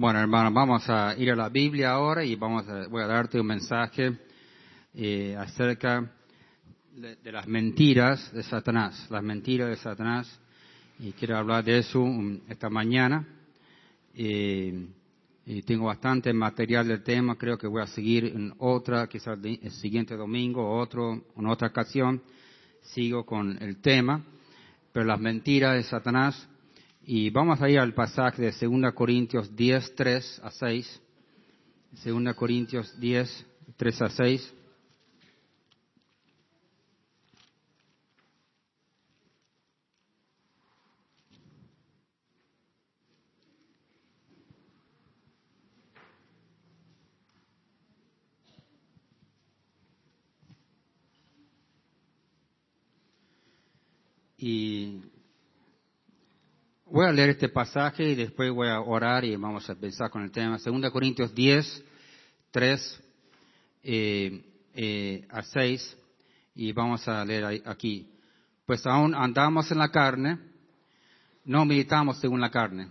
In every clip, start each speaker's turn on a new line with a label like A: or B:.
A: Bueno, hermano, vamos a ir a la Biblia ahora y vamos a, voy a darte un mensaje eh, acerca de, las mentiras de Satanás, las mentiras de Satanás. Y quiero hablar de eso um, esta mañana. Eh, y tengo bastante material del tema, creo que voy a seguir en otra, quizás el siguiente domingo otro, en otra ocasión, sigo con el tema, pero las mentiras de Satanás. Y vamos a ir al pasaje de 2 Corintios 10, 3 a 6. 2 Corintios 10, 3 a 6. Y voy a leer este pasaje y después voy a orar y vamos a empezar con el tema. 2 Corintios 10, 3 eh, eh, a 6 y vamos a leer aquí. Pues aún andamos en la carne, no militamos según la carne,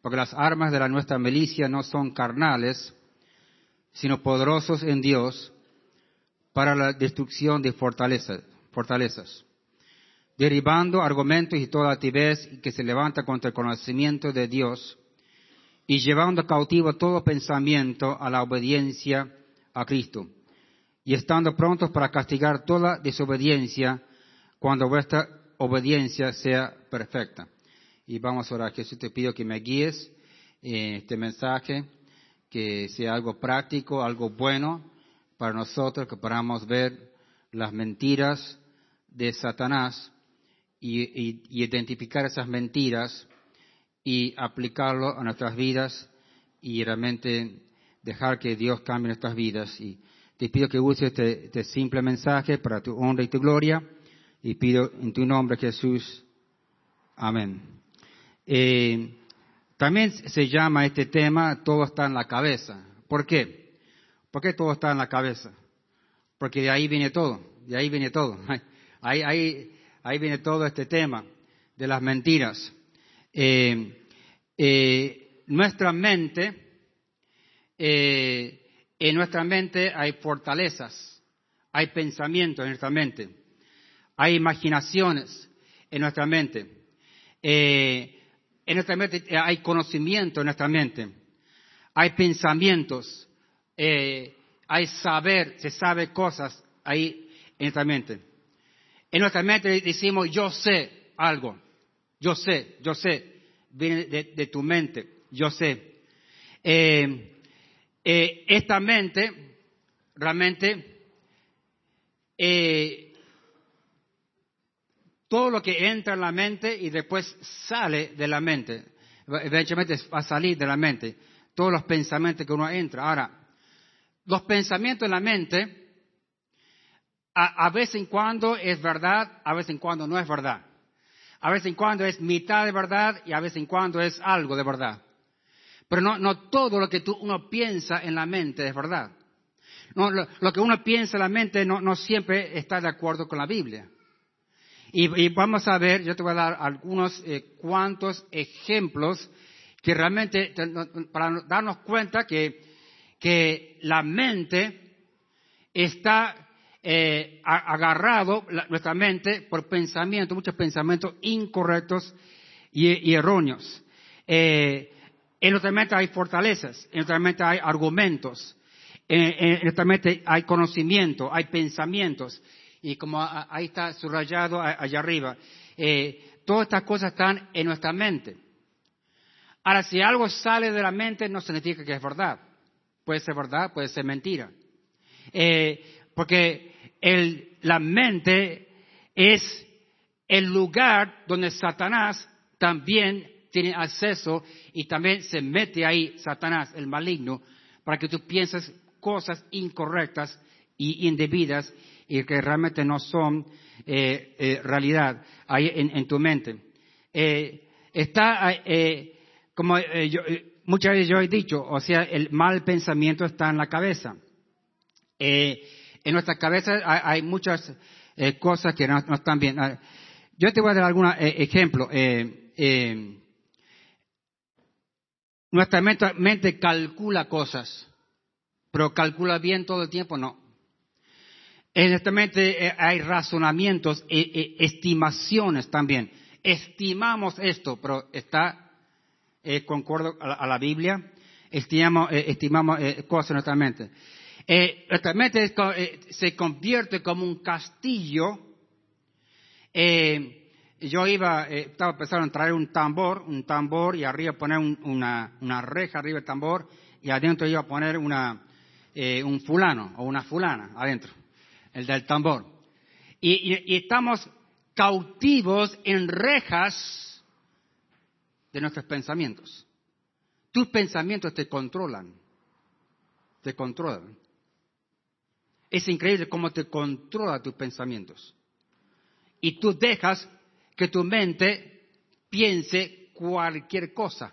A: porque las armas de la nuestra milicia no son carnales, sino poderosos en Dios para la destrucción de fortalezas derribando argumentos y toda altivez que se levanta contra el conocimiento de Dios y llevando cautivo todo pensamiento a la obediencia a Cristo y estando prontos para castigar toda desobediencia cuando vuestra obediencia sea perfecta. Y vamos a orar, Jesús, te pido que me guíes en este mensaje, que sea algo práctico, algo bueno para nosotros, que podamos ver las mentiras de Satanás y, y- y identificar esas mentiras y aplicarlo a nuestras vidas y realmente dejar que Dios cambie nuestras vidas. Y te pido que uses este, este simple mensaje para tu honra y tu gloria y pido en tu nombre Jesús. Amén. Eh, también se llama este tema Todo está en la cabeza. ¿Por qué? ¿Por qué todo está en la cabeza? Porque de ahí viene todo, de ahí viene todo. Ahí, ahí, ahí viene todo este tema de las mentiras. Eh, eh, nuestra mente, eh, en nuestra mente hay fortalezas, hay pensamientos en nuestra mente, hay imaginaciones en nuestra mente, en nuestra mente hay conocimiento en nuestra mente, hay pensamientos, hay saber, se sabe cosas ahí en nuestra mente. En nuestra mente decimos, yo sé algo, yo sé, yo sé, viene de, tu mente, yo sé. Eh, eh, esta mente realmente, eh, todo lo que entra en la mente y después sale de la mente, eventualmente va a salir de la mente, todos los pensamientos que uno entra. Ahora, los pensamientos en la mente, a, a vez en cuando es verdad, a vez en cuando no es verdad. A vez en cuando es mitad de verdad y a vez en cuando es algo de verdad. Pero no, no todo lo que tú, uno piensa en la mente es verdad. No, lo, que uno piensa en la mente no, no siempre está de acuerdo con la Biblia. Y, y vamos a ver, yo te voy a dar algunos eh, cuantos ejemplos que realmente, te- para darnos cuenta que, que la mente está eh, agarrado, nuestra mente, por pensamientos, muchos pensamientos incorrectos y, erróneos. Eh, en nuestra mente hay fortalezas, en nuestra mente hay argumentos, en, nuestra mente hay conocimiento, hay pensamientos. Y como ahí está subrayado allá arriba, eh, todas estas cosas están en nuestra mente. Ahora, si algo sale de la mente, no significa que es verdad. Puede ser verdad, puede ser mentira. Eh, porque el- la mente es el lugar donde Satanás también tiene acceso y también se mete ahí Satanás, el maligno, para que tú pienses cosas incorrectas y indebidas y que realmente no son eh, eh, realidad ahí en, tu mente. Eh, está, eh, como muchas veces yo he dicho, o sea, el mal pensamiento está en la cabeza. Eh, en nuestra cabeza hay, muchas eh, cosas que no, están bien. Ah, Yo te voy a dar algún ejemplo. Eh, eh, Nuestra mente, calcula cosas, pero calcula bien todo el tiempo, no. En nuestra mente eh, hay razonamientos, e, e, estimaciones también. Estimamos esto, pero está eh, a la, Biblia. Estimamos, eh, estimamos cosas en nuestra mente. Nuestra mente se convierte como un castillo yo iba, eh, estaba pensando en traer un tambor, un tambor y arriba poner una, una, reja arriba del tambor y adentro iba a poner una, eh, un fulano o una fulana adentro, el del tambor. Y, estamos cautivos en rejas de nuestros pensamientos. Tus pensamientos te controlan, te controlan. Es increíble cómo te controla tus pensamientos. Y tú dejas que tu mente piense cualquier cosa.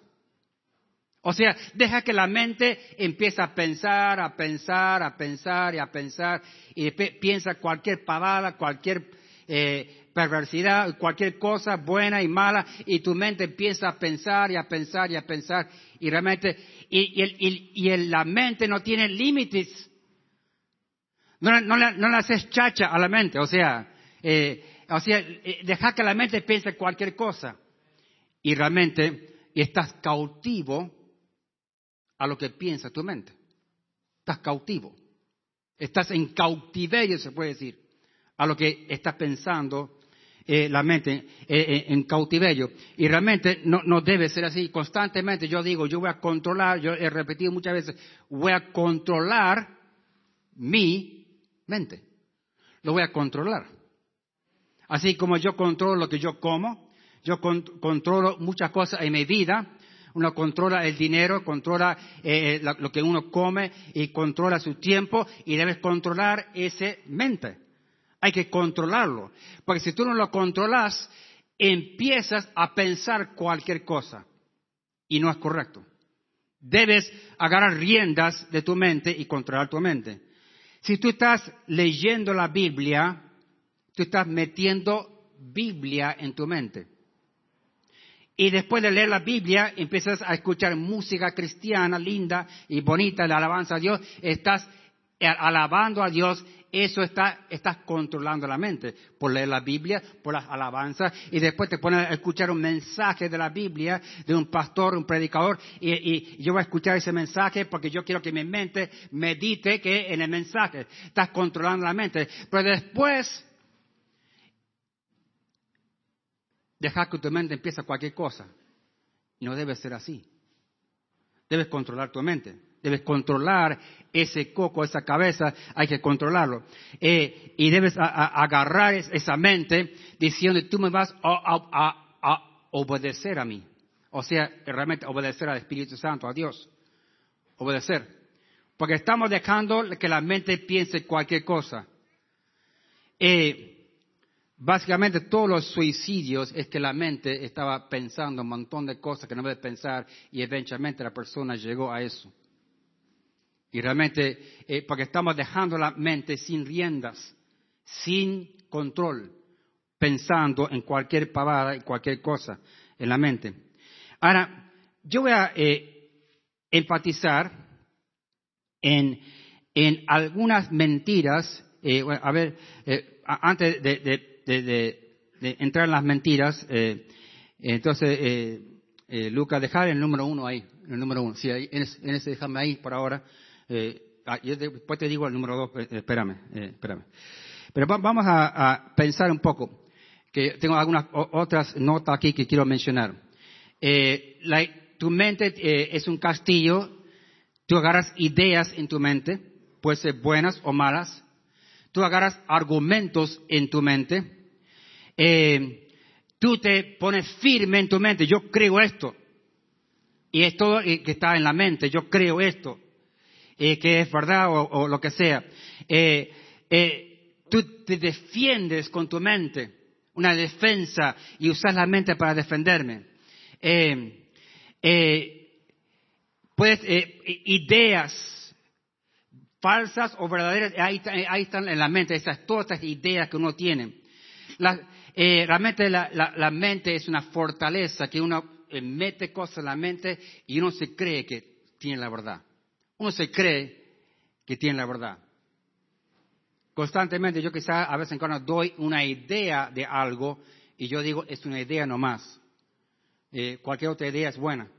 A: O sea, deja que la mente empiece a pensar, a pensar, a pensar y a pensar, y piensa cualquier pavada, cualquier eh, perversidad, cualquier cosa buena y mala, y tu mente empieza a pensar y a pensar y a pensar, y realmente, y, la mente no tiene límites. No, le haces chacha a la mente, o sea, eh, o sea, eh, deja que la mente piense cualquier cosa. Y realmente estás cautivo a lo que piensa tu mente. Estás cautivo. Estás en cautiverio, se puede decir, a lo que está pensando eh, la mente eh, en cautiverio. Y realmente no, no, debe ser así. Constantemente yo digo, yo voy a controlar, yo he repetido muchas veces, voy a controlar mi mente. Lo voy a controlar. Así como yo controlo lo que yo como, yo controlo muchas cosas en mi vida. Uno controla el dinero, controla eh, eh, lo que uno come y controla su tiempo y debes controlar ese mente. Hay que controlarlo. Porque si tú no lo controlas, empiezas a pensar cualquier cosa. Y no es correcto. Debes agarrar riendas de tu mente y controlar tu mente. Si tú estás leyendo la Biblia, tú estás metiendo Biblia en tu mente. Y después de leer la Biblia, empiezas a escuchar música cristiana linda y bonita, la alabanza a Dios, estás alabando a Dios, eso está, estás controlando la mente por leer la Biblia, por las alabanzas, y después te pones a escuchar un mensaje de la Biblia de un pastor, un predicador, y, y, yo voy a escuchar ese mensaje porque yo quiero que mi mente medite que en el mensaje estás controlando la mente. Pero después dejar que tu mente empiece cualquier cosa. No debe ser así. Debes controlar tu mente. Debes controlar ese coco, esa cabeza, hay que controlarlo. Eh, y debes agarrar esa mente diciendo, tú me vas a, obedecer a mí. O sea, realmente obedecer al Espíritu Santo, a Dios. Obedecer. Porque estamos dejando que la mente piense cualquier cosa. Eh, Básicamente todos los suicidios es que la mente estaba pensando un montón de cosas que no debe pensar y eventualmente la persona llegó a eso. Y realmente, eh, porque estamos dejando la mente sin riendas, sin control, pensando en cualquier pavada y cualquier cosa en la mente. Ahora, yo voy a eh, enfatizar en, en, algunas mentiras, eh, a ver, antes de de, entrar en las mentiras, eh, entonces, eh, eh, Lucas, dejar el número uno ahí, el número uno. Sí, en, ese, déjame ahí por ahora. Ah, después te digo el número dos, espérame, espérame. Pero vamos a, pensar un poco, que tengo algunas otras notas aquí que quiero mencionar. tu mente es un castillo, tú agarras ideas en tu mente, pueden ser buenas o malas, tú agarras argumentos en tu mente, eh, tú te pones firme en tu mente, yo creo esto, y es todo que está en la mente, yo creo esto, eh, que es verdad o, lo que sea. Eh, tú te defiendes con tu mente, una defensa, y usas la mente para defenderme. pues ideas falsas o verdaderas, ahí, están en la mente, esas, todas estas ideas que uno tiene. La, eh, realmente la, mente es una fortaleza que uno eh, mete cosas en la mente y uno se cree que tiene la verdad. Uno se cree que tiene la verdad. Constantemente yo quizás a veces cuando doy una idea de algo y yo digo es una idea nomás. Eh, cualquier otra idea es buena.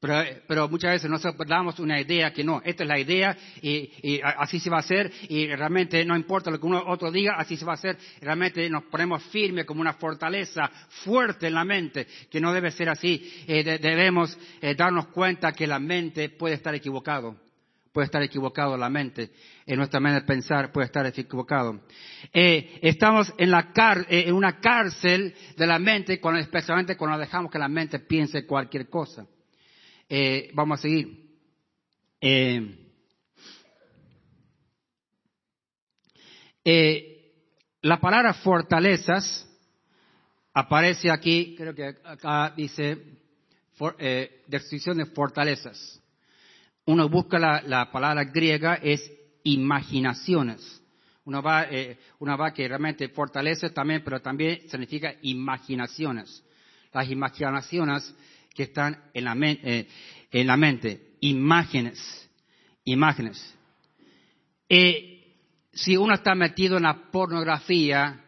A: Pero, muchas veces nos damos una idea que no, esta es la idea y, así se va a hacer y realmente no importa lo que uno otro diga, así se va a hacer. Realmente nos ponemos firmes como una fortaleza fuerte en la mente, que no debe ser así. Eh, debemos eh, darnos cuenta que la mente puede estar equivocado. Puede estar equivocado la mente, en nuestra manera de pensar puede estar equivocado. Eh, estamos en, la en una cárcel de la mente, cuando, especialmente cuando dejamos que la mente piense cualquier cosa. Eh, vamos a seguir. Eh, eh, la palabra fortalezas aparece aquí, creo que acá dice descripción de fortalezas. Uno busca la, palabra griega, es imaginaciones. Uno va, uno va que realmente fortalece también, pero también significa imaginaciones. Las imaginaciones que están en la, eh, en la mente, imágenes, imágenes. Eh, si uno está metido en la pornografía,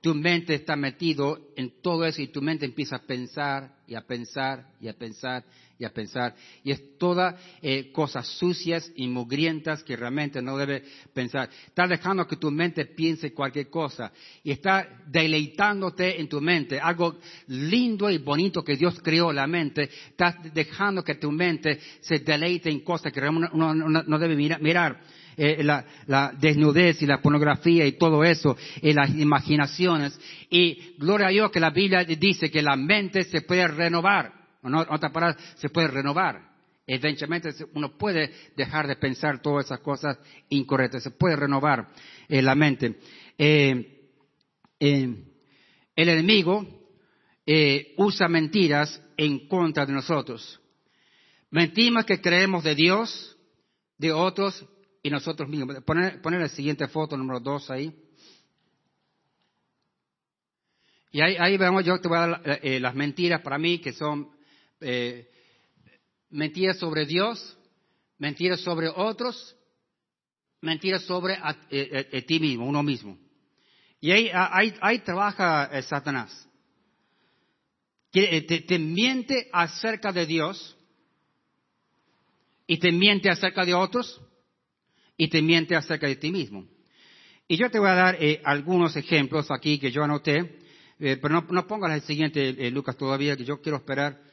A: tu mente está metido en todo eso y tu mente empieza a pensar y a pensar y a pensar y a pensar. Y es todas eh, cosas sucias y mugrientas que realmente no debe pensar. Estás dejando que tu mente piense cualquier cosa y está deleitándote en tu mente. Algo lindo y bonito que Dios creó la mente. Estás dejando que tu mente se deleite en cosas que uno no, debe mirar. Eh, la, desnudez y la pornografía y todo eso, y las imaginaciones. Y gloria a Dios que la Biblia dice que la mente se puede renovar otra palabra, se puede renovar. Eventualmente uno puede dejar de pensar todas esas cosas incorrectas, se puede renovar eh, la mente. Eh, eh, el enemigo usa mentiras en contra de nosotros. Mentimos que creemos de Dios, de otros y nosotros mismos. Poner, poner la siguiente foto, número dos ahí. Y ahí, ahí vemos, yo te voy a dar las mentiras para mí que son eh, mentiras sobre Dios, mentiras sobre otros, mentiras sobre a, eh, eh, ti mismo, uno mismo. Y ahí, ahí, trabaja Satanás. Que te, te, miente acerca de Dios y te miente acerca de otros y te miente acerca de ti mismo. Y yo te voy a dar algunos ejemplos aquí que yo anoté, pero no, no pongas el siguiente, Lucas, todavía, que yo quiero esperar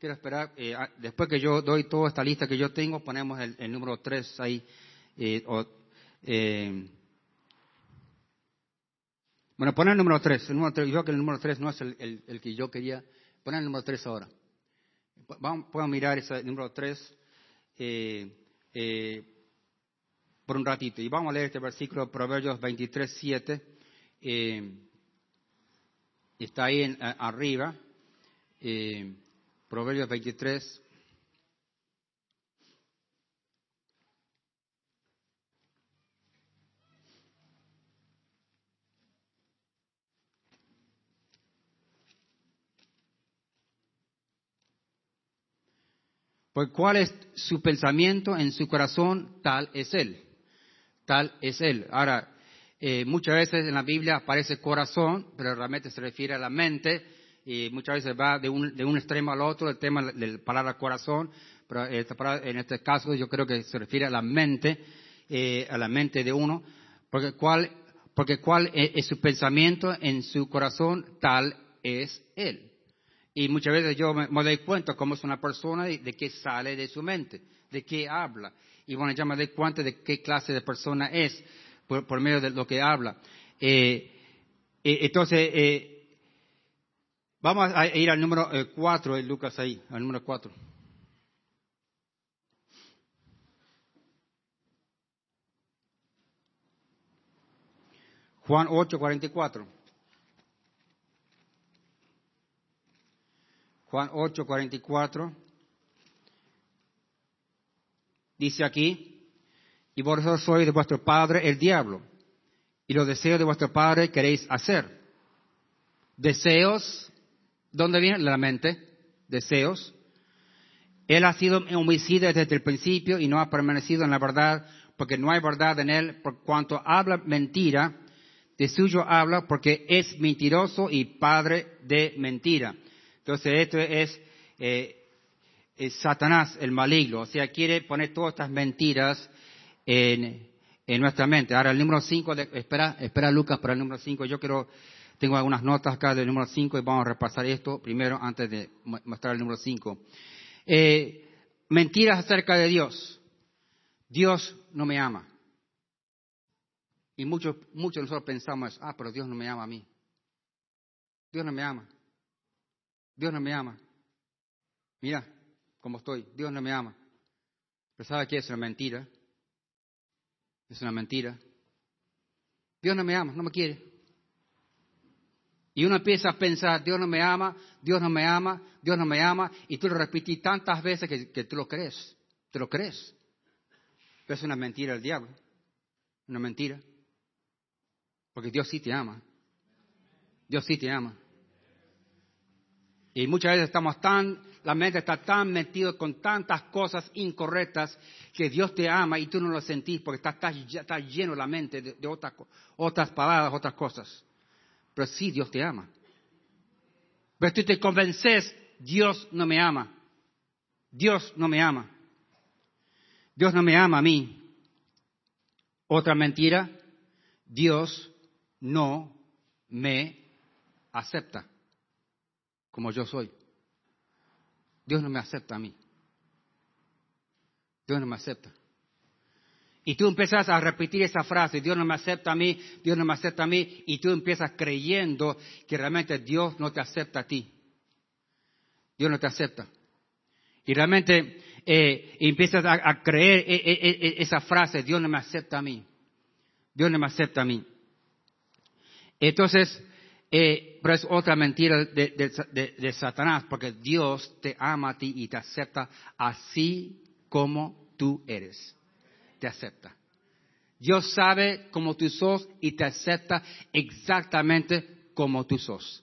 A: quiero esperar, eh, después que yo doy toda esta lista que yo tengo, ponemos el, número 3 ahí. Eh, eh, bueno, poner el número 3. El número 3 yo creo que el número 3 no es el, que yo quería. Poner el número 3 ahora. Vamos, podemos mirar ese número 3 por un ratito. Y vamos a leer este versículo, Proverbios 23, 7. está ahí en, arriba. Proverbios 23. Pues cuál es su pensamiento en su corazón, tal es él. Tal es él. Ahora, eh, muchas veces en la Biblia aparece corazón, pero realmente se refiere a la mente y muchas veces va de un, de un extremo al otro, el tema del palabra corazón, pero en este caso yo creo que se refiere a la mente, eh, a la mente de uno, porque cuál, porque cuál es, su pensamiento en su corazón, tal es él. Y muchas veces yo me, doy cuenta cómo es una persona de, de, qué sale de su mente, de qué habla. Y bueno, ya me doy cuenta de qué clase de persona es por, medio de lo que habla. Eh, eh, entonces, Vamos a ir al número 4 eh, Lucas ahí, al número 4. Juan 8, 44. Juan 8, 44. Dice aquí, y vosotros sois de vuestro padre el diablo, y los deseos de vuestro padre queréis hacer. Deseos ¿Dónde viene? La mente, deseos. Él ha sido homicida desde el principio y no ha permanecido en la verdad porque no hay verdad en él. Por cuanto habla mentira, de suyo habla porque es mentiroso y padre de mentira. Entonces esto es, eh, Satanás, el maligno. O sea, quiere poner todas estas mentiras en, en nuestra mente. Ahora, el número 5, espera, espera Lucas para el número 5. Yo quiero, tengo algunas notas acá del número 5 y vamos a repasar esto primero antes de mostrar el número 5. Eh, mentiras acerca de Dios. Dios no me ama. Y muchos, muchos de nosotros pensamos, ah, pero Dios no me ama a mí. Dios no me ama. Dios no me ama. Mira cómo estoy. Dios no me ama. Pero ¿sabe qué es una mentira? Es una mentira. Dios no me ama, no me quiere. Y uno empieza a pensar, Dios no me ama, Dios no me ama, Dios no me ama, y tú lo repetís tantas veces que, que tú lo crees, te lo crees. Pero es una mentira del diablo, una mentira. Porque Dios sí te ama. Dios sí te ama. Y muchas veces estamos tan, la mente está tan metida con tantas cosas incorrectas que Dios te ama y tú no lo sentís porque está, está, lleno la mente de, otras, otras palabras, otras cosas. Pero sí, Dios te ama. Pero tú te convences, Dios no me ama. Dios no me ama. Dios no me ama a mí. Otra mentira, Dios no me acepta como yo soy. Dios no me acepta a mí. Dios no me acepta. Y tú empiezas a repetir esa frase, Dios no me acepta a mí, Dios no me acepta a mí, y tú empiezas creyendo que realmente Dios no te acepta a ti. Dios no te acepta. Y realmente eh, empiezas a, creer e, e, e, esa frase, Dios no me acepta a mí. Dios no me acepta a mí. Entonces, eh, pero es otra mentira de, Satanás, porque Dios te ama a ti y te acepta así como tú eres. Te acepta. Dios sabe cómo tú sos y te acepta exactamente como tú sos.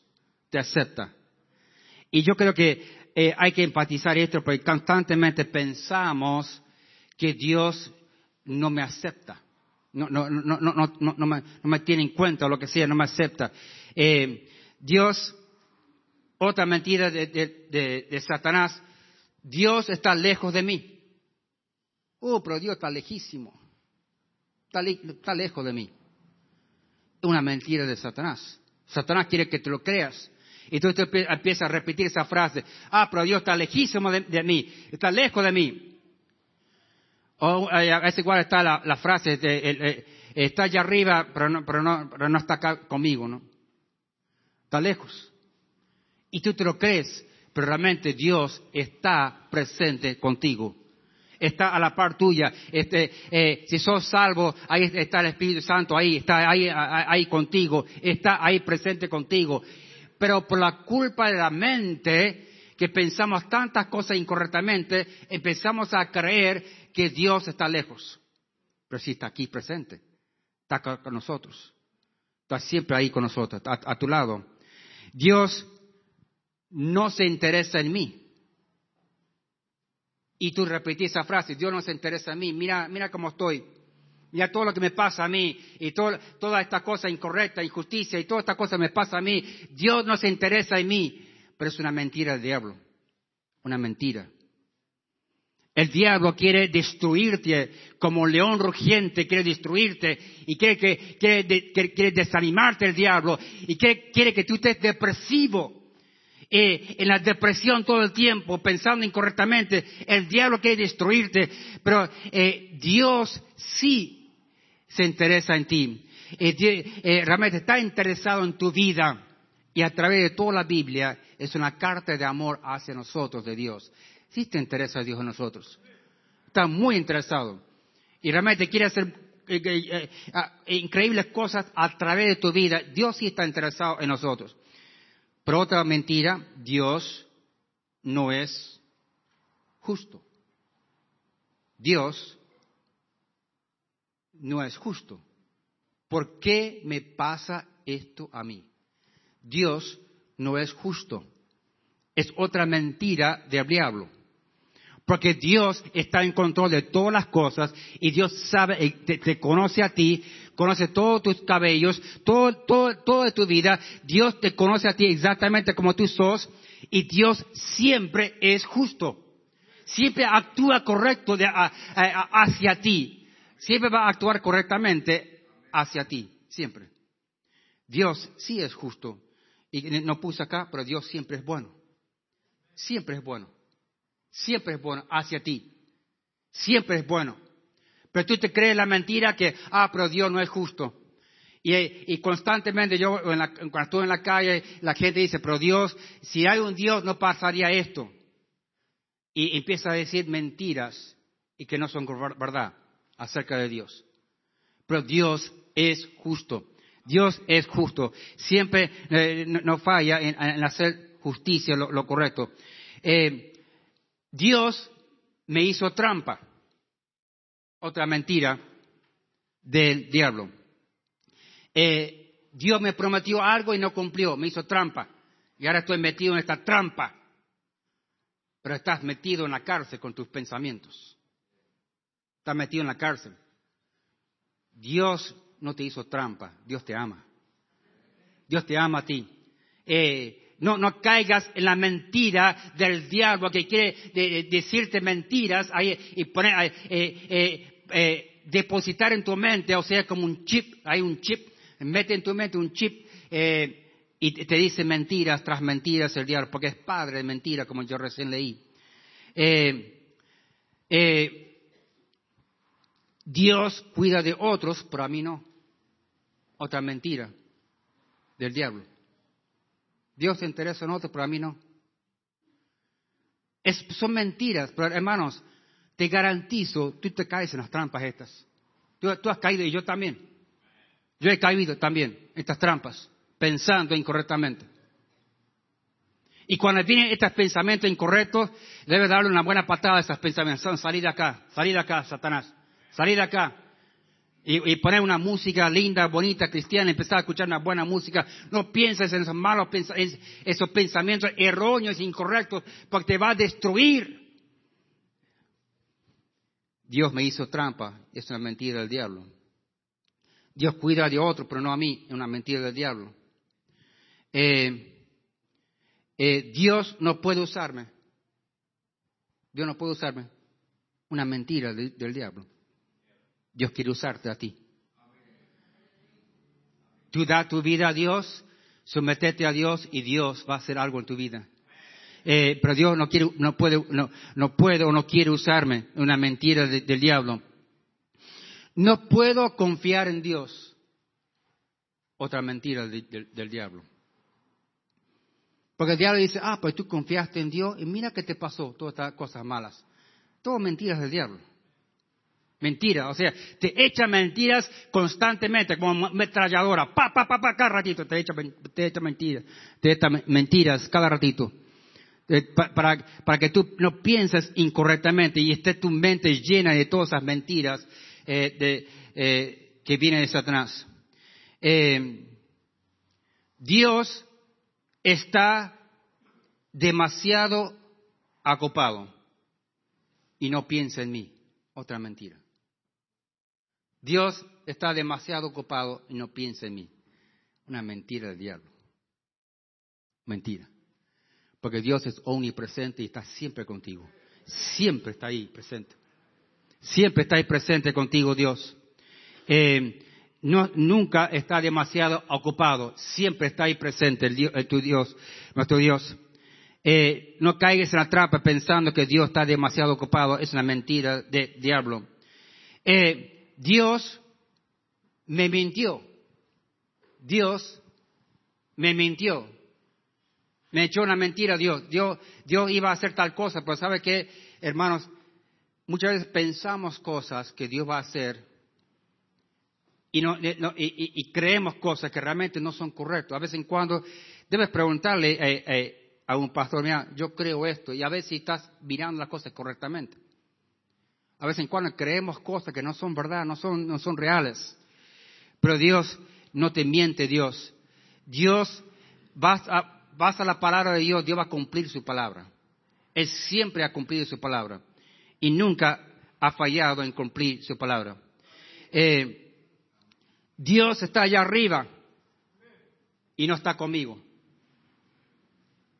A: Te acepta. Y yo creo que eh, hay que empatizar esto porque constantemente pensamos que Dios no me acepta. No, no, no, no, no, no, me, no me tiene en cuenta o lo que sea, no me acepta. Eh, Dios, otra mentira de, de, Satanás, Dios está lejos de mí. Oh, pero Dios está lejísimo. Está, está lejos de mí. Una mentira de Satanás. Satanás quiere que te lo creas. Y tú empiezas a repetir esa frase. Ah, pero Dios está lejísimo de, mí. Está lejos de mí. O es igual está la, frase, de, está allá arriba, pero no, pero, no, pero no está acá conmigo, ¿no? Está lejos. Y tú te lo crees, pero realmente Dios está presente contigo. Está a la par tuya. Este, eh, si sos salvo, ahí está el Espíritu Santo, ahí está ahí, contigo, está ahí presente contigo. Pero por la culpa de la mente, que pensamos tantas cosas incorrectamente, empezamos a creer que Dios está lejos. Pero sí está aquí presente, está con nosotros, está siempre ahí con nosotros, a tu lado. Dios no se interesa en mí. Y tú repetís esa frase, Dios no se interesa en mí, mira, mira cómo estoy, mira todo lo que me pasa a mí, y toda esta cosa incorrecta, injusticia, y toda esta cosa me pasa a mí, Dios no se interesa en mí, pero es una mentira del diablo, una mentira. El diablo quiere destruirte como león rugiente, quiere destruirte y quiere, que, desanimarte el diablo y quiere, quiere que tú estés depresivo. Eh, en la depresión todo el tiempo, pensando incorrectamente. El diablo quiere destruirte, pero eh, Dios sí se interesa en ti. Eh, realmente está interesado en tu vida. Y a través de toda la Biblia es una carta de amor hacia nosotros de Dios. Sí te interesa Dios en nosotros. Está muy interesado. Y realmente quiere hacer eh, eh, ah, increíbles cosas a través de tu vida. Dios sí está interesado en nosotros. Pero otra mentira, Dios no es justo. Dios no es justo. ¿Por qué me pasa esto a mí? Dios no es justo. es otra mentira del diablo. Porque Dios está en control de todas las cosas y Dios sabe, eh, te, conoce a ti, conoce todos tus cabellos, todo, todo, toda tu vida. Dios te conoce a ti exactamente como tú sos y Dios siempre es justo. Siempre actúa correcto hacia ti. Siempre va a actuar correctamente hacia ti. Siempre. Dios sí es justo. Y no puse acá, pero Dios siempre es bueno. Siempre es bueno. Siempre es bueno hacia ti. Siempre es bueno. Pero tú te crees la mentira que, ah, pero Dios no es justo. Y, constantemente yo, cuando estoy en la calle, la gente dice, pero Dios, si hay un Dios, no pasaría esto. Y empieza a decir mentiras y que no son verdad acerca de Dios. Pero Dios es justo. Dios es justo. Siempre eh, no, falla en, hacer justicia, lo, correcto. Eh, Dios me hizo trampa. Otra mentira del diablo. Eh, Dios me prometió algo y no cumplió, me hizo trampa. Y ahora estoy metido en esta trampa. Pero estás metido en la cárcel con tus pensamientos. Estás metido en la cárcel. Dios no te hizo trampa, Dios te ama. Dios te ama a ti. Eh, no, no caigas en la mentira del diablo que quiere decirte mentiras y poner, eh, eh, depositar en tu mente, o sea, como un chip, hay un chip, mete en tu mente un chip y te dice mentiras tras mentiras el diablo, porque es padre de mentiras, como yo recién leí. Dios cuida de otros, pero a mí no. Otra mentira del diablo. Dios se interesa en otros, pero a mí no. son mentiras, pero hermanos, te garantizo, tú te caes en las trampas estas. Tú, has caído y yo también. Yo he caído también en estas trampas, pensando incorrectamente. Y cuando vienen estos pensamientos incorrectos, debes darle una buena patada a esos pensamientos. Salir de acá, salir de acá, Satanás. Salir acá y, poner una música linda, bonita, cristiana, empezar a escuchar una buena música. No pienses en esos malos esos pensamientos erróneos, incorrectos, porque te va a destruir. Dios me hizo trampa, es una mentira del diablo. Dios cuida de otro, pero no a mí, es una mentira del diablo. Eh, eh, Dios no puede usarme. Dios no puede usarme. Una mentira del diablo. Dios quiere usarte a ti. Tú da tu vida a Dios, sometete a Dios y Dios va a hacer algo en tu vida. Eh, pero Dios no quiere, no puede, no, no puede o no quiere usarme, una mentira del diablo. No puedo confiar en Dios. Otra mentira del diablo. Porque el diablo dice, ah, pues tú confiaste en Dios y mira qué te pasó, todas estas cosas malas. Todo mentiras del diablo. Mentira, o sea, te echa mentiras constantemente, como metralladora, pa, pa, pa, pa, cada ratito te echa, te echa mentiras, te echa mentiras cada ratito. Eh, para, para, que tú no pienses incorrectamente y esté tu mente llena de todas esas mentiras eh, eh, que vienen de Satanás. Dios está demasiado acopado y no piensa en mí. Otra mentira. Dios está demasiado ocupado y no piensa en mí. Una mentira del diablo. Mentira. Porque Dios es omnipresente y está siempre contigo. Siempre está ahí presente. Siempre está ahí presente contigo Dios. Eh, no, nunca está demasiado ocupado. Siempre está ahí presente el Dios, tu Dios, nuestro Dios. Eh, no caigas en la trampa pensando que Dios está demasiado ocupado. Es una mentira del diablo. Eh, Dios me mintió. Dios me mintió. Me echó una mentira Dios. Dios. Dios iba a hacer tal cosa, pero ¿sabe qué, hermanos? Muchas veces pensamos cosas que Dios va a hacer y, no, y, creemos cosas que realmente no son correctas. A veces en cuando debes preguntarle eh, eh, a un pastor, mira, yo creo esto, y a ver si estás mirando las cosas correctamente. A veces en cuando creemos cosas que no son verdad, no son, no son reales. Pero Dios no te miente, Dios. Dios va a, vas a la palabra de Dios, Dios va a cumplir su palabra. Él siempre ha cumplido su palabra y nunca ha fallado en cumplir su palabra. Eh, Dios está allá arriba y no está conmigo.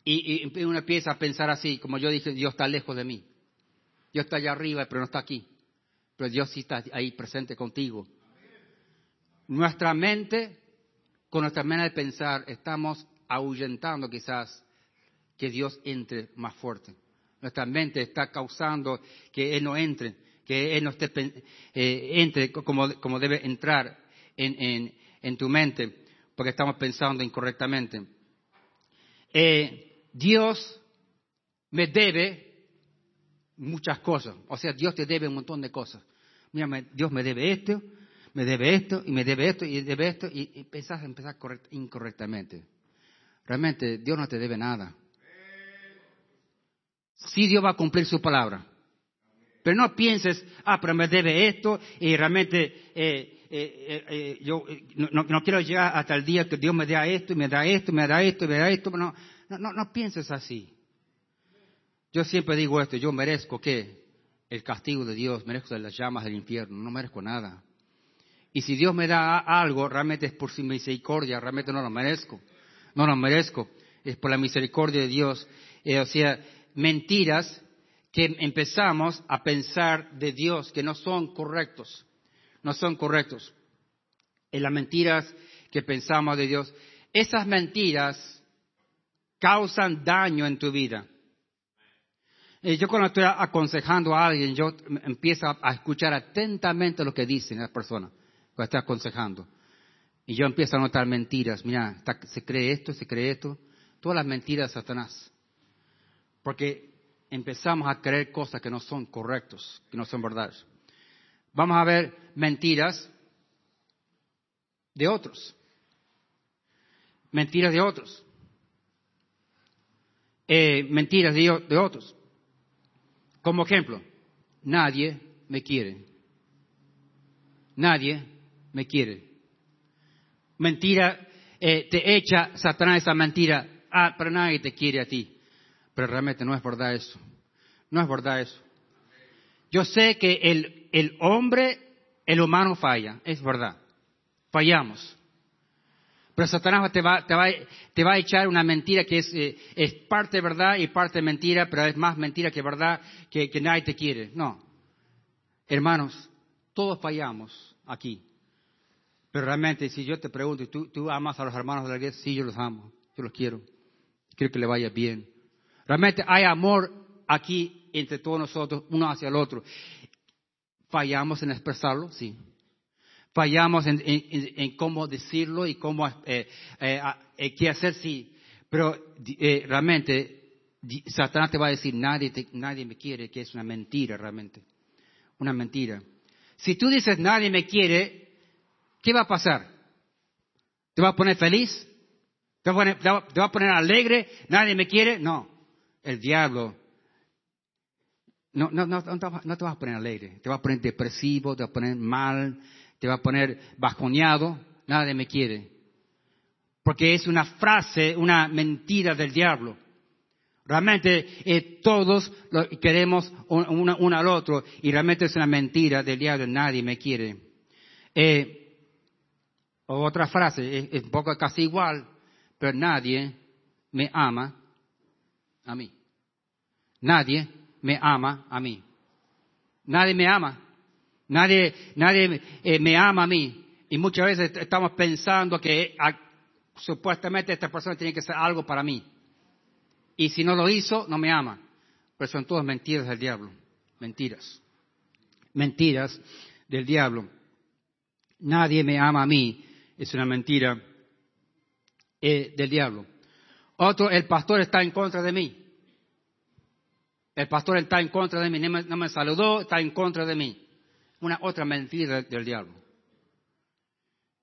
A: Y, y, uno empieza a pensar así, como yo dije, Dios está lejos de mí. Dios está allá arriba, pero no está aquí. Pero Dios sí está ahí presente contigo. Nuestra mente, con nuestra manera de pensar, estamos ahuyentando quizás que Dios entre más fuerte. Nuestra mente está causando que Él no entre, que Él no esté, eh, entre como, debe entrar en, en, en, tu mente, porque estamos pensando incorrectamente. Eh, Dios me debe muchas cosas, o sea, Dios te debe un montón de cosas. Mira, Dios me debe esto, me debe esto, y me debe esto, y debe esto, y, y pensás empezar incorrectamente. Realmente Dios no te debe nada. Sí Dios va a cumplir su palabra. Pero no pienses, ah, pero me debe esto y realmente eh, eh, eh, yo no, quiero llegar hasta el día que Dios me dé esto y me da esto y me da esto y me da esto. No, no, no pienses así. Yo siempre digo esto, yo merezco que el castigo de Dios, merezco las llamas del infierno, no merezco nada. Y si Dios me da algo, realmente es por su misericordia, realmente no lo merezco. No lo merezco, es por la misericordia de Dios. o sea, mentiras que empezamos a pensar de Dios que no son correctos, no son correctos. En las mentiras que pensamos de Dios, esas mentiras causan daño en tu vida. Eh, yo cuando estoy aconsejando a alguien, yo empiezo a escuchar atentamente lo que dicen las personas, cuando estoy aconsejando. Y yo empiezo a notar mentiras. Mira, se cree esto, se cree esto. Todas las mentiras de Satanás. Porque empezamos a creer cosas que no son correctos, que no son verdades. Vamos a ver mentiras de otros. Mentiras de otros. Eh, mentiras de otros. Como ejemplo, nadie me quiere. Nadie me quiere. Mentira, eh, te echa Satanás mentira. Ah, pero nadie te quiere a ti. Pero realmente no es verdad eso. No es verdad eso. Yo sé que el, el hombre, el humano falla, es verdad. Fallamos. Pero Satanás te va, te va, a echar una mentira que es, eh, es parte verdad y parte mentira, pero es más mentira que verdad, que, nadie te quiere. No. Hermanos, todos fallamos aquí. Pero realmente, si yo te pregunto, ¿tú, ¿tú amas a los hermanos de la iglesia? Sí, yo los amo. Yo los quiero. Quiero que le vaya bien. Realmente hay amor aquí entre todos nosotros, uno hacia el otro. ¿Fallamos en expresarlo? Sí. ¿Fallamos en, cómo decirlo y cómo, eh, eh, eh, qué hacer? Sí. Pero realmente, Satanás te va a decir, nadie, nadie me quiere, que es una mentira realmente. Una mentira. Si tú dices, nadie me quiere, ¿qué va a pasar? ¿Te va a poner feliz? ¿Te va a poner alegre? ¿Nadie me quiere? No el diablo no, no, no, no, te vas a poner alegre, te va a poner depresivo, te va a poner mal, te va a poner bajoneado, nadie me quiere. Porque es una frase, una mentira del diablo. Realmente eh, todos queremos uno, al otro y realmente es una mentira del diablo, nadie me quiere. Eh, otra frase, es, es un poco casi igual, pero nadie me ama a mí. Nadie me ama a mí. Nadie me ama. Nadie, nadie eh, me ama a mí. Y muchas veces estamos pensando que ah, supuestamente esta persona tiene que hacer algo para mí. Y si no lo hizo, no me ama. Pero son todas mentiras del diablo. Mentiras. Mentiras del diablo. Nadie me ama a mí. Es una mentira eh, del diablo. Otro, el pastor está en contra de mí. El pastor está en contra de mí, no me, saludó, está en contra de mí. Una otra mentira del, diablo.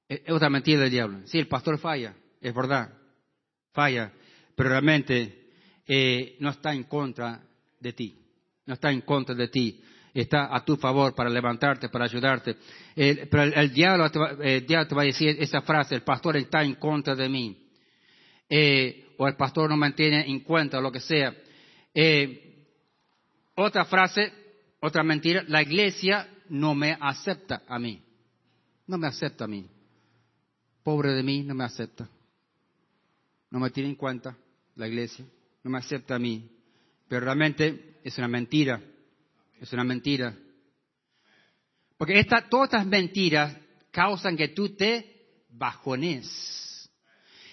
A: Es otra mentira del diablo. Sí, el pastor falla, es verdad, falla, pero realmente eh, no está en contra de ti, no está en contra de ti, está a tu favor para levantarte, para ayudarte. pero el, diablo te va, diablo te va, a decir esa frase, el pastor está en contra de mí. Eh, o el pastor no me tiene en cuenta, lo que sea. Eh, otra frase, otra mentira, la iglesia no me acepta a mí. No me acepta a mí. Pobre de mí, no me acepta. No me tiene en cuenta la iglesia, no me acepta a mí. Pero realmente es una mentira. Es una mentira. Porque esta, todas estas mentiras causan que tú te bajones.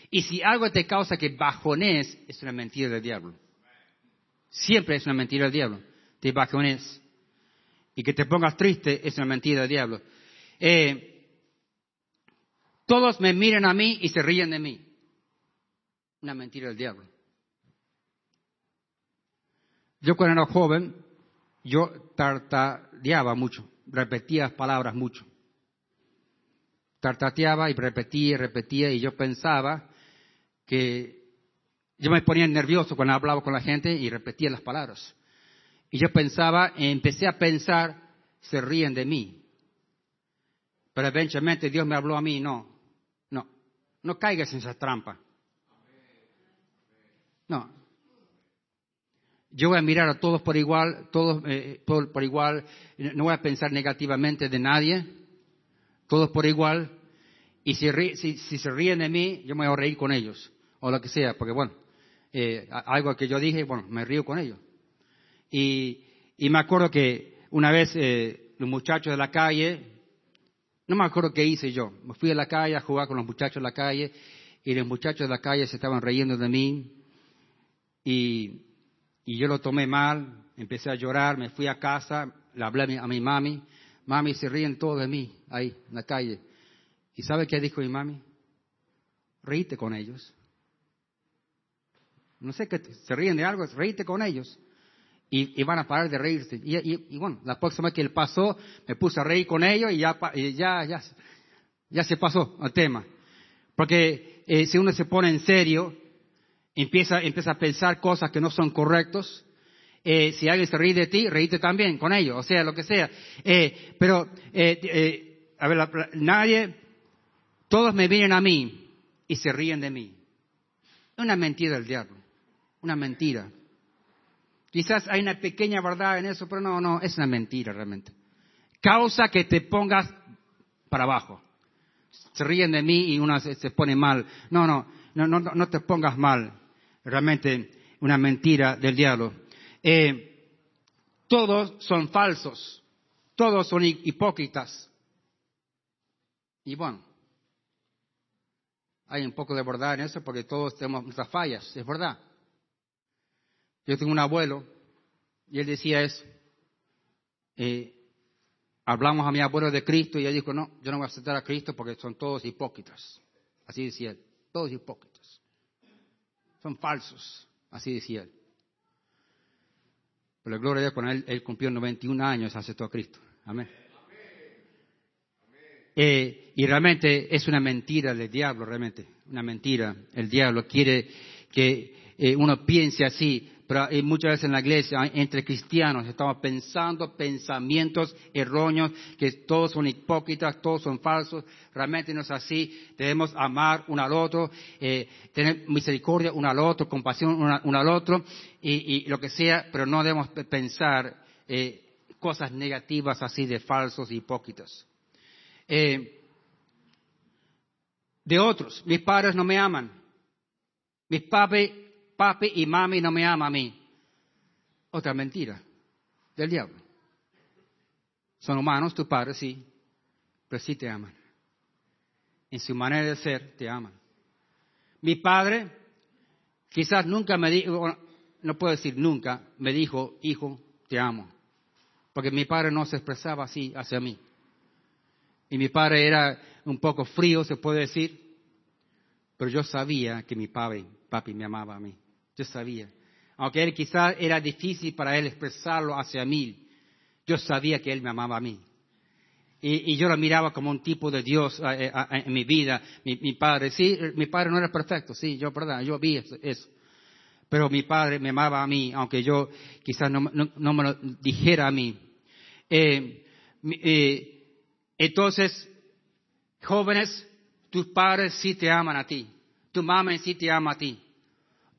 A: Y si algo te causa que bajones, es una mentira del diablo. Siempre es una mentira del diablo. Te bajones. Y que te pongas triste es una mentira del diablo. Eh, todos me miran a mí y se ríen de mí. Una mentira del diablo. Yo cuando era joven, yo tartadeaba mucho, repetía palabras mucho. Tartateaba y repetía y repetía y yo pensaba que yo me ponía nervioso cuando hablaba con la gente y repetía las palabras. Y yo pensaba, empecé a pensar, se ríen de mí. Pero eventualmente Dios me habló a mí, no, no, no caigas en esa trampa. No, yo voy a mirar a todos por igual, todos eh, por, igual, no voy a pensar negativamente de nadie, todos por igual, y si, se ríen de mí, yo me voy a reír con ellos, o lo que sea, porque bueno, eh, algo que yo dije, bueno, me río con ellos. Y, y me acuerdo que una vez eh, los muchachos de la calle, no me acuerdo qué hice yo, me fui a la calle a jugar con los muchachos de la calle, y los muchachos de la calle se estaban riendo de mí, y y yo lo tomé mal, empecé a llorar, me fui a casa, le hablé a mi, mami, mami se ríen todos de mí ahí en la calle. ¿Y sabe qué dijo mi mami? Ríete con ellos. No sé que se ríen de algo, ríete con ellos. Y, van a parar de reírse. Y, bueno, la próxima vez que él pasó, me puse a reír con ellos y ya, ya, ya, ya se pasó el tema. Porque eh, si uno se pone en serio, empieza, empieza a pensar cosas que no son correctos. Eh, si alguien se ríe de ti, reíte también con ellos, o sea, lo que sea. Eh, pero, eh, a ver, nadie, todos me vienen a mí y se ríen de mí. Una mentira del diablo, una mentira. Quizás hay una pequeña verdad en eso, pero no, no, es una mentira realmente. Causa que te pongas para abajo. Se ríen de mí y uno se, pone mal. No, no, no, no, no te pongas mal realmente una mentira del diablo. Eh, todos son falsos, todos son hipócritas. Y bueno, hay un poco de verdad en eso porque todos tenemos nuestras fallas, es verdad. Yo tengo un abuelo y él decía eso. Hablamos a mi abuelo de Cristo y él dijo, no, yo no voy a aceptar a Cristo porque son todos hipócritas. Así decía él, todos hipócritas son falsos, así decía él. Pero la gloria de Dios, cuando él, cumplió 91 años, aceptó a Cristo. Amén. Eh, y realmente es una mentira del diablo, realmente, una mentira. El diablo quiere que eh, uno piense así, pero eh, muchas veces en la iglesia, entre cristianos, estamos pensando pensamientos erróneos, que todos son hipócritas, todos son falsos. Realmente no es así. Debemos amar uno al otro, eh, tener misericordia uno al otro, compasión uno, al otro, y, lo que sea, pero no debemos pensar eh, cosas negativas así de falsos y hipócritas. de otros, mis padres no me aman. Mis padres papi y mami no me ama a mí. Otra mentira del diablo. Son humanos, tu padre sí, pero sí te aman. En su manera de ser, te aman. Mi padre quizás nunca me dijo, no puedo decir nunca, me dijo, hijo, te amo. Porque mi padre no se expresaba así hacia mí. Y mi padre era un poco frío, se puede decir, pero yo sabía que mi padre, papi me amaba a mí. Yo sabía. Aunque él quizás era difícil para él expresarlo hacia mí, yo sabía que él me amaba a mí. Y, yo lo miraba como un tipo de Dios eh, eh, en mi vida. Mi, padre, sí, mi padre no era perfecto, sí, yo, verdad, yo vi eso, Pero mi padre me amaba a mí, aunque yo quizás no, me lo dijera a mí. Eh, entonces, jóvenes, tus padres sí te aman a ti. Tu mamá sí te ama a ti.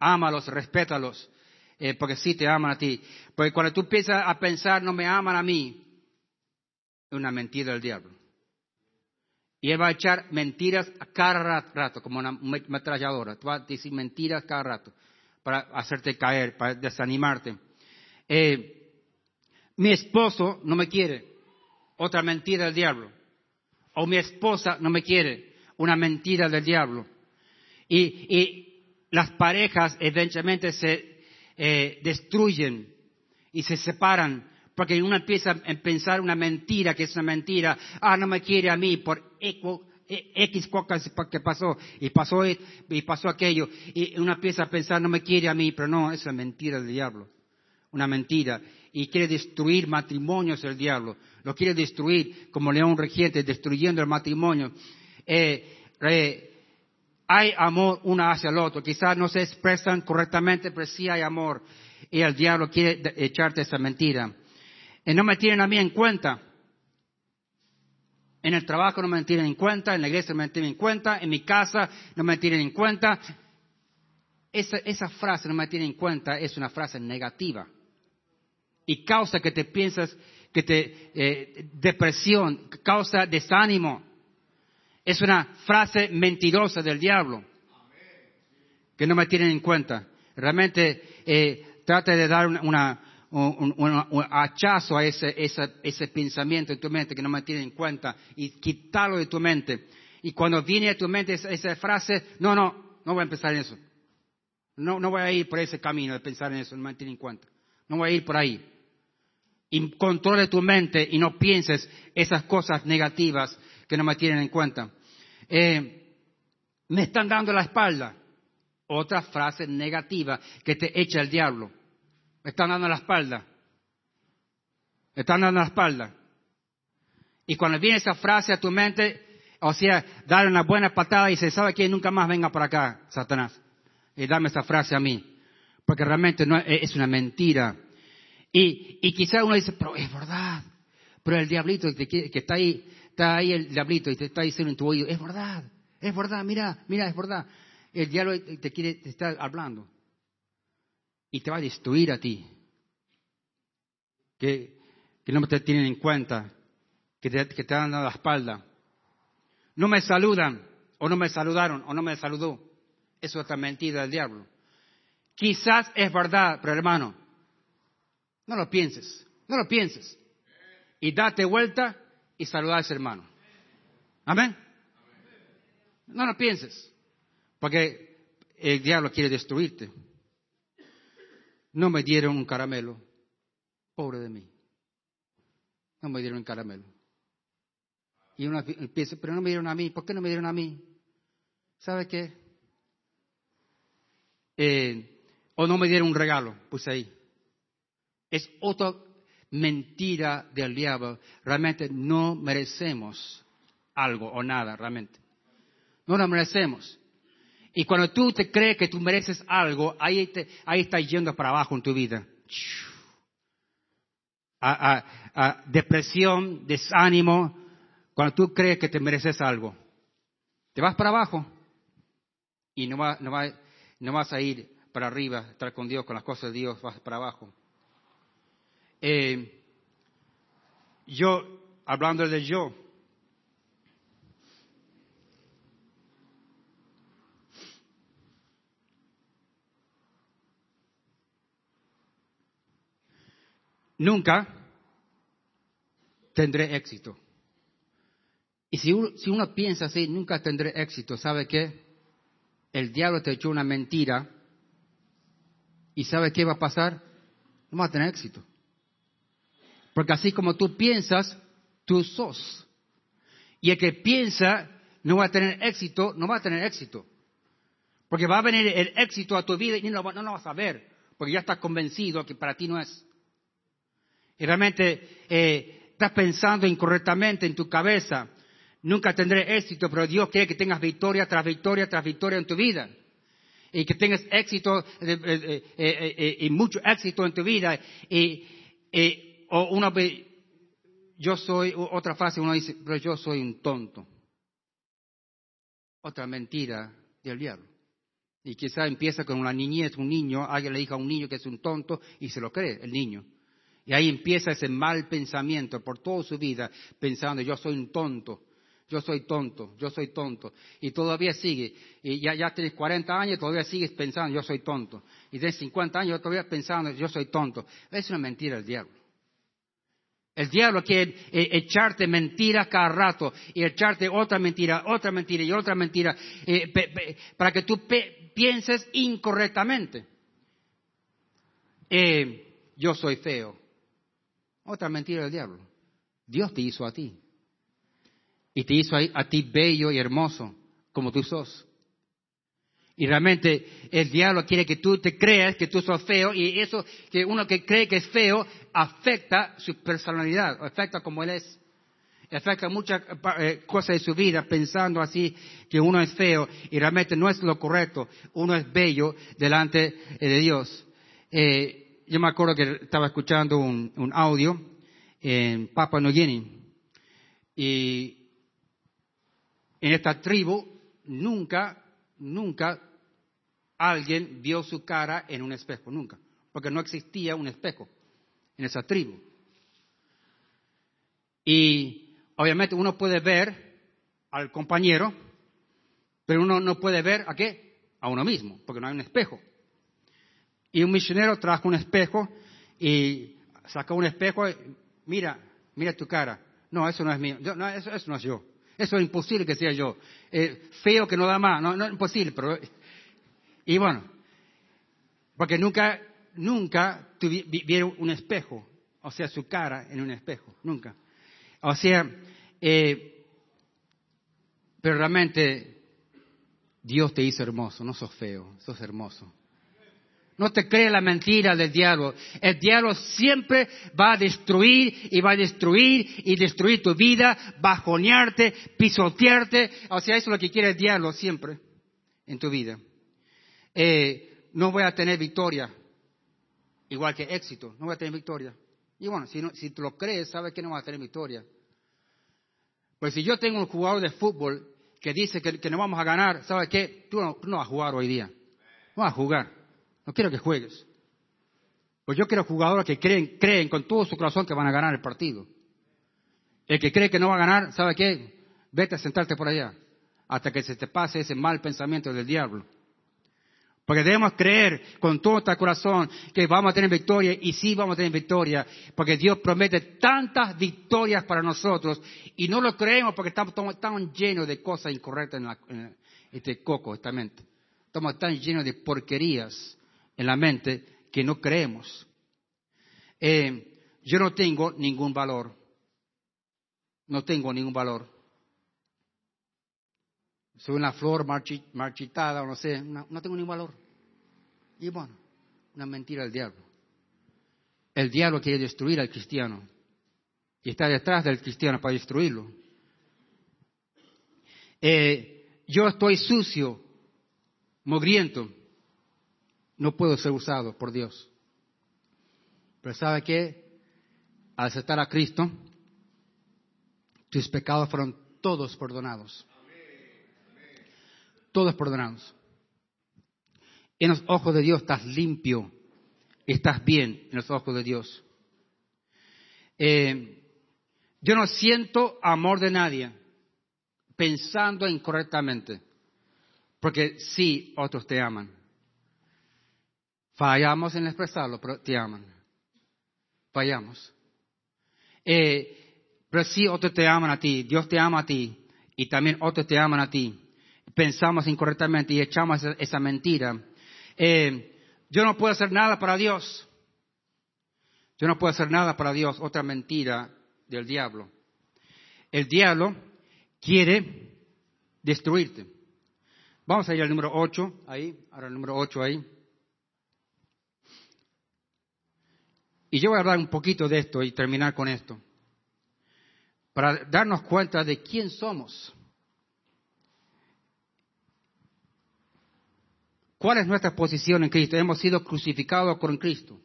A: Ámalos, respétalos, eh, porque sí te aman a ti. Porque cuando tú empiezas a pensar, no me aman a mí, es una mentira del diablo. Y él va a echar mentiras a cada rato, como una metralladora. Tú vas a decir mentiras cada rato para hacerte caer, para desanimarte. Eh, mi esposo no me quiere. Otra mentira del diablo. O mi esposa no me quiere. Una mentira del diablo. Y, las parejas eventualmente se eh, destruyen y se separan porque uno empieza a pensar una mentira que es una mentira. Ah, no me quiere a mí por X cosas que pasó y pasó y pasó aquello. Y uno empieza a pensar, no me quiere a mí, pero no, es una mentira del diablo. Una mentira. Y quiere destruir matrimonios el diablo. Lo quiere destruir como león regente, destruyendo el matrimonio. Eh, hay amor uno hacia el otro. Quizás no se expresan correctamente, pero sí hay amor. Y el diablo quiere echarte esa mentira. Y no me tienen a mí en cuenta. En el trabajo no me tienen en cuenta, en la iglesia no me tienen en cuenta, en mi casa no me tienen en cuenta. Esa, frase no me tienen en cuenta es una frase negativa. Y causa que te piensas, que te eh, depresión, causa desánimo es una frase mentirosa del diablo que no me tienen en cuenta. Realmente eh, trata de dar una, un, hachazo a ese, pensamiento en tu mente que no me tiene en cuenta y quitarlo de tu mente. Y cuando viene a tu mente esa, frase, no, no, no voy a empezar en eso. No, no voy a ir por ese camino de pensar en eso, no me tiene en cuenta. No voy a ir por ahí. Y controle tu mente y no pienses esas cosas negativas que no me tienen en cuenta. Eh, me están dando la espalda. Otra frase negativa que te echa el diablo. Me están dando la espalda. Me están dando la espalda. Y cuando viene esa frase a tu mente, o sea, dale una buena patada y se sabe que nunca más venga por acá, Satanás. Y dame esa frase a mí. Porque realmente no, es una mentira. Y, y quizá uno dice, pero es verdad. Pero el diablito que está ahí está ahí el diablito y te está diciendo en tu oído, es verdad, es verdad, mira, mira, es verdad. El diablo te quiere, te está hablando. Y te va a destruir a ti. Que, que no te tienen en cuenta, que te, que te dado la espalda. No me saludan, o no me saludaron, o no me saludó. Eso es otra mentira del diablo. Quizás es verdad, pero hermano, no lo pienses, no lo pienses. Y date vuelta y saludar a ese hermano. Amén. No lo pienses, porque el diablo quiere destruirte. No me dieron un caramelo, pobre de mí. No me dieron un caramelo. Y uno piensa, pero no me dieron a mí, ¿por qué no me dieron a mí? ¿Sabe qué? Eh, o no me dieron un regalo, puse ahí. Es otro mentira del diablo. Realmente no merecemos algo o nada, realmente. No lo merecemos. Y cuando tú te crees que tú mereces algo, ahí, te, ahí estás yendo para abajo en tu vida. A, depresión, desánimo, cuando tú crees que te mereces algo. Te vas para abajo y no, va, no, va, no vas a ir para arriba, estar con Dios, con las cosas de Dios, vas para abajo. Eh, yo, hablando de yo, nunca tendré éxito. Y si uno, si uno, piensa así, nunca tendré éxito, ¿sabe qué? El diablo te echó una mentira y ¿sabe qué va a pasar? No va a tener éxito. Porque así como tú piensas, tú sos. Y el que piensa no va a tener éxito, no va a tener éxito. Porque va a venir el éxito a tu vida y no, lo vas a ver, porque ya estás convencido que para ti no es. Y realmente eh, estás pensando incorrectamente en tu cabeza. Nunca tendré éxito, pero Dios quiere que tengas victoria tras victoria tras victoria en tu vida. Y que tengas éxito eh, eh, y mucho éxito en tu vida. Y, o una yo soy, otra frase uno dice, pero yo soy un tonto. Otra mentira del diablo. Y quizá empieza con una niñez, un niño, alguien le dijo a un niño que es un tonto y se lo cree, el niño. Y ahí empieza ese mal pensamiento por toda su vida, pensando yo soy un tonto, yo soy tonto, yo soy tonto. Y todavía sigue. Y ya, ya tienes 40 años, todavía sigues pensando yo soy tonto. Y tienes 50 años, todavía pensando yo soy tonto. Es una mentira del diablo. El diablo quiere eh, echarte mentiras cada rato y echarte otra mentira, otra mentira y otra mentira eh, para que tú pienses incorrectamente. Eh, yo soy feo. Otra mentira del diablo. Dios te hizo a ti. Y te hizo a, ti bello y hermoso, como tú sos. Y realmente el diablo quiere que tú te creas que tú sos feo y eso que uno que cree que es feo afecta su personalidad, afecta como él es. Afecta muchas eh, cosas de su vida pensando así que uno es feo y realmente no es lo correcto. Uno es bello delante de Dios. Eh, yo me acuerdo que estaba escuchando un, un audio en Papua New Guinea y en esta tribu nunca, nunca alguien vio su cara en un espejo, nunca, porque no existía un espejo en esa tribu. Y obviamente uno puede ver al compañero, pero uno no puede ver a qué? A uno mismo, porque no hay un espejo. Y un misionero trajo un espejo y sacó un espejo, y, mira, mira tu cara. No, eso no es mío, no, eso no es yo. Eso es imposible que sea yo. Eh, feo que no da más, no, no es imposible, pero... Y bueno, porque nunca, nunca vieron un espejo, o sea, su cara en un espejo, nunca. O sea, eh, pero realmente Dios te hizo hermoso, no sos feo, sos hermoso. No te crees la mentira del diablo. El diablo siempre va a destruir y va a destruir y destruir tu vida, bajonearte, pisotearte. O sea, eso es lo que quiere el diablo siempre en tu vida. Eh, no voy a tener victoria, igual que éxito, no voy a tener victoria. Y bueno, si, no, si tú lo crees, sabes que no vas a tener victoria. Pues si yo tengo un jugador de fútbol que dice que, no vamos a ganar, ¿sabes qué? Tú no, tú no vas a jugar hoy día. No vas a jugar. No quiero que juegues. Pues yo quiero jugadores que creen, creen con todo su corazón que van a ganar el partido. El que cree que no va a ganar, ¿sabe qué? Vete a sentarte por allá hasta que se te pase ese mal pensamiento del diablo. Porque debemos creer con todo nuestro corazón que vamos a tener victoria y sí vamos a tener victoria, porque Dios promete tantas victorias para nosotros y no lo creemos porque estamos tan llenos de cosas incorrectas en, la, este coco, esta mente. Estamos tan llenos de porquerías en la mente que no creemos. Eh, yo no tengo ningún valor. No tengo ningún valor. Soy una flor marchitada o no sé, no, tengo ningún valor. Y bueno, una mentira del diablo. El diablo quiere destruir al cristiano y está detrás del cristiano para destruirlo. Eh, yo estoy sucio, mugriento, no puedo ser usado por Dios. Pero ¿sabe qué? Al aceptar a Cristo, tus pecados fueron todos perdonados. Todos perdonados. En los ojos de Dios estás limpio, estás bien en los ojos de Dios. Eh, yo no siento amor de nadie pensando incorrectamente, porque sí, otros te aman. Fallamos en expresarlo, pero te aman. Fallamos. Eh, pero sí, otros te aman a ti, Dios te ama a ti, y también otros te aman a ti. Pensamos incorrectamente y echamos esa, mentira. Eh, yo no puedo hacer nada para Dios. Yo no puedo hacer nada para Dios. Otra mentira del diablo. El diablo quiere destruirte. Vamos a ir al número 8, ahí, ahora el número 8 ahí. Y yo voy a hablar un poquito de esto y terminar con esto, para darnos cuenta de quién somos. ¿Cuál es nuestra posición en Cristo? Hemos sido crucificados con Cristo.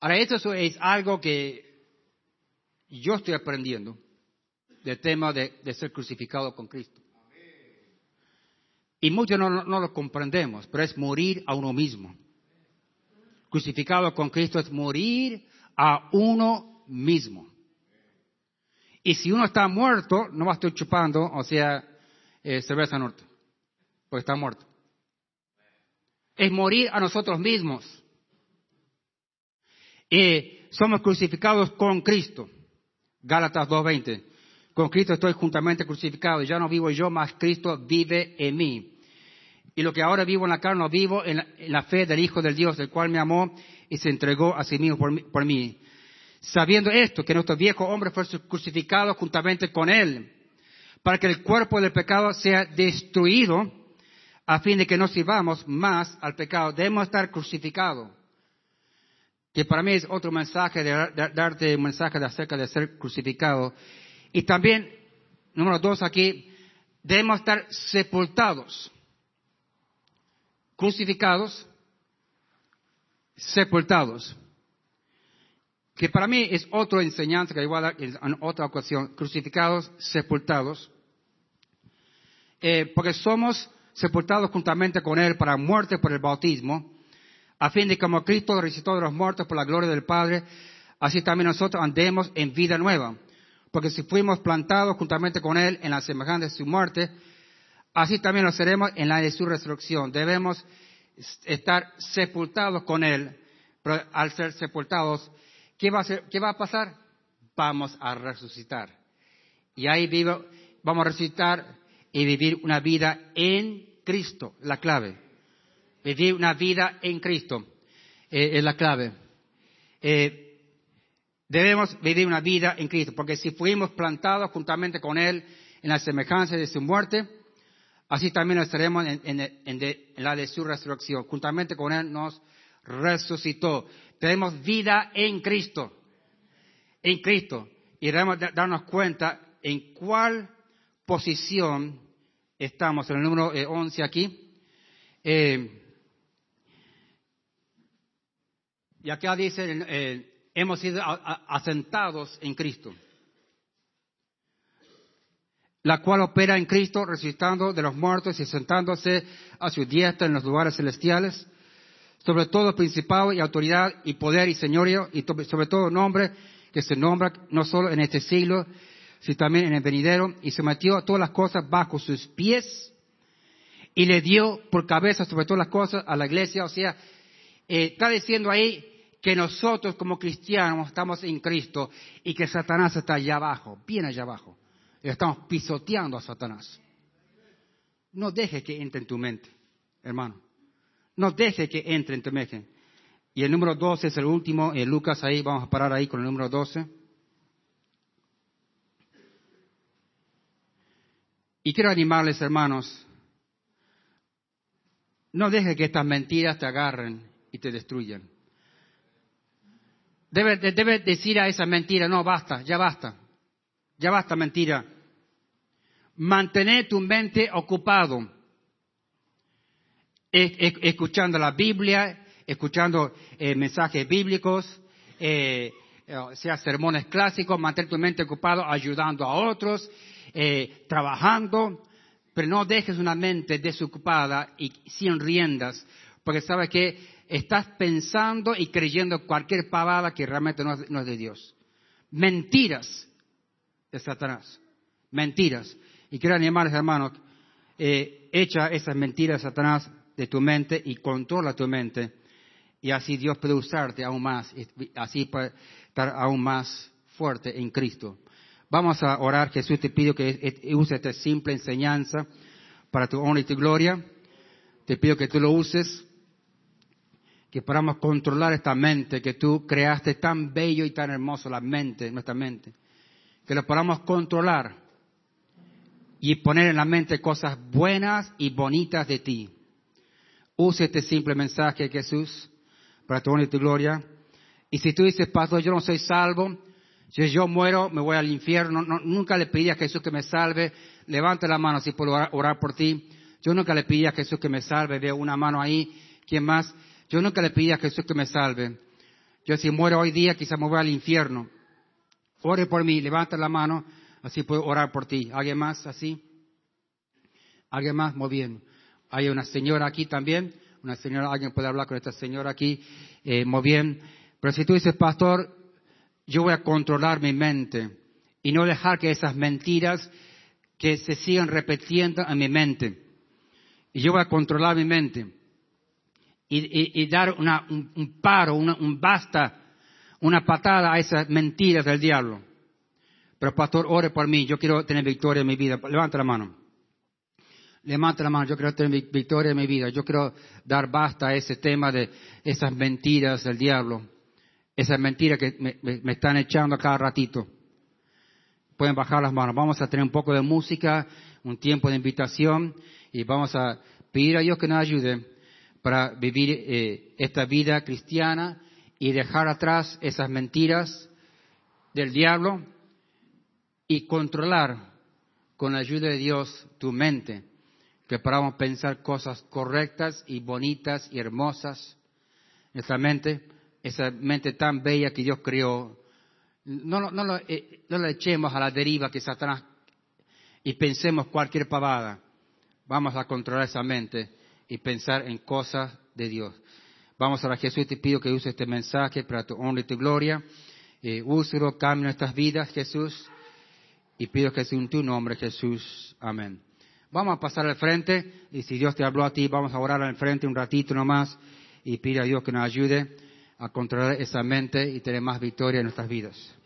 A: Ahora, esto es algo que yo estoy aprendiendo del tema de, ser crucificado con Cristo. Y muchos no, no lo comprendemos, pero es morir a uno mismo. Crucificado con Cristo es morir a uno mismo. Y si uno está muerto, no va a estar chupando, o sea, eh, cerveza norte, porque está muerto. Es morir a nosotros mismos. Y somos crucificados con Cristo. Gálatas 2.20. Con Cristo estoy juntamente crucificado. Ya no vivo yo, más Cristo vive en mí. Y lo que ahora vivo en la carne, lo vivo en la, fe del Hijo del Dios, del cual me amó y se entregó a sí mismo por mí. Sabiendo esto, que nuestro viejo hombre fue crucificado juntamente con él, para que el cuerpo del pecado sea destruido, a fin de que no sirvamos más al pecado. Debemos estar crucificados. Que para mí es otro mensaje, de, darte un mensaje de acerca de ser crucificado. Y también, número dos aquí, debemos estar sepultados. Crucificados, sepultados que para mí es otra enseñanza que dar en otra ocasión, crucificados, sepultados, eh, porque somos sepultados juntamente con Él para muerte por el bautismo, a fin de que como Cristo resucitó de los muertos por la gloria del Padre, así también nosotros andemos en vida nueva. Porque si fuimos plantados juntamente con Él en la semejanza de su muerte, así también lo seremos en la de su resurrección. Debemos estar sepultados con Él, pero al ser sepultados, ¿qué va a, qué va a pasar? Vamos a resucitar. Y ahí vivo, vamos a resucitar y vivir una vida en Cristo, la clave. Vivir una vida en Cristo eh, es la clave. Eh, debemos vivir una vida en Cristo, porque si fuimos plantados juntamente con Él en la semejanza de su muerte, así también estaremos en, en la de su resurrección. Juntamente con Él nos resucitó. Tenemos vida en Cristo. En Cristo. Y debemos darnos cuenta en cuál posición estamos. En el número 11 eh, aquí. Eh, y acá dice, eh, hemos sido asentados en Cristo. La cual opera en Cristo, resucitando de los muertos y sentándose a su diestra en los lugares celestiales sobre todo principado y autoridad y poder y señorío y sobre todo nombre que se nombra no solo en este siglo, sino también en el venidero, y se metió todas las cosas bajo sus pies y le dio por cabeza sobre todas las cosas a la iglesia. O sea, eh, está diciendo ahí que nosotros como cristianos estamos en Cristo y que Satanás está allá abajo, bien allá abajo. Estamos pisoteando a Satanás. No deje que entre en tu mente, hermano. No deje que entre en tu mente. Y el número 12 es el último, en Lucas ahí, vamos a parar ahí con el número 12. Y quiero animarles, hermanos, no deje que estas mentiras te agarren y te destruyan. Debe, debe decir a esa mentira, no, basta, ya basta, ya basta mentira. Mantener tu mente ocupado escuchando la Biblia, escuchando eh, mensajes bíblicos, eh, eh, sea sermones clásicos, mantener tu mente ocupado ayudando a otros, trabajando, pero no dejes una mente desocupada y sin riendas, porque sabes que estás pensando y creyendo cualquier pavada que realmente no es, de Dios. Mentiras de Satanás. Mentiras. Y quiero animarles, hermanos, echa esas mentiras de Satanás de tu mente y controla tu mente. Y así Dios puede usarte aún más, así para estar aún más fuerte en Cristo. Vamos a orar. Jesús te pido que use esta simple enseñanza para tu honra y tu gloria. Te pido que tú lo uses, que podamos controlar esta mente que tú creaste tan bello y tan hermoso, la mente, nuestra mente. Que lo podamos controlar y poner en la mente cosas buenas y bonitas de ti. Use este simple mensaje, Jesús, para tu honra y tu gloria. Y si tú dices, pastor, yo no soy salvo, si yo muero, me voy al infierno, nunca le pedí a Jesús que me salve, levante la mano si puedo orar, por ti. Yo nunca le pedí a Jesús que me salve, veo una mano ahí, ¿quién más? Yo nunca le pedí a Jesús que me salve. Yo si muero hoy día, quizás me voy al infierno. Ore por mí, levante la mano, así puedo orar por ti. ¿Alguien más así? ¿Alguien más? Muy bien. Hay una señora aquí también, una señora, alguien puede hablar con esta señora aquí, eh, muy bien. Pero si tú dices, pastor, yo voy a controlar mi mente y no dejar que esas mentiras que se sigan repitiendo en mi mente. Y yo voy a controlar mi mente y, dar un, paro, un basta, una patada a esas mentiras del diablo. Pero pastor, ore por mí, yo quiero tener victoria en mi vida. Levanta la mano. Levanta la mano, yo quiero tener victoria en mi vida. Yo quiero dar basta a ese tema de esas mentiras del diablo. Esas mentiras que me, están echando cada ratito. Pueden bajar las manos. Vamos a tener un poco de música, un tiempo de invitación y vamos a pedir a Dios que nos ayude para vivir eh, esta vida cristiana y dejar atrás esas mentiras del diablo y controlar con la ayuda de Dios tu mente que podamos pensar cosas correctas y bonitas y hermosas. Nuestra mente, esa mente tan bella que Dios creó, no, no, eh, no, la echemos a la deriva que Satanás y pensemos cualquier pavada. Vamos a controlar esa mente y pensar en cosas de Dios. Vamos a la Jesús, te pido que use este mensaje para tu honra y tu gloria. Eh, úselo, cambie nuestras vidas, Jesús. Y pido que sea en tu nombre, Jesús. Amén. Vamos a pasar al frente y si Dios te habló a ti, vamos a orar al frente un ratito nomás y pide a Dios que nos ayude a controlar esa mente y tener más victoria en nuestras vidas.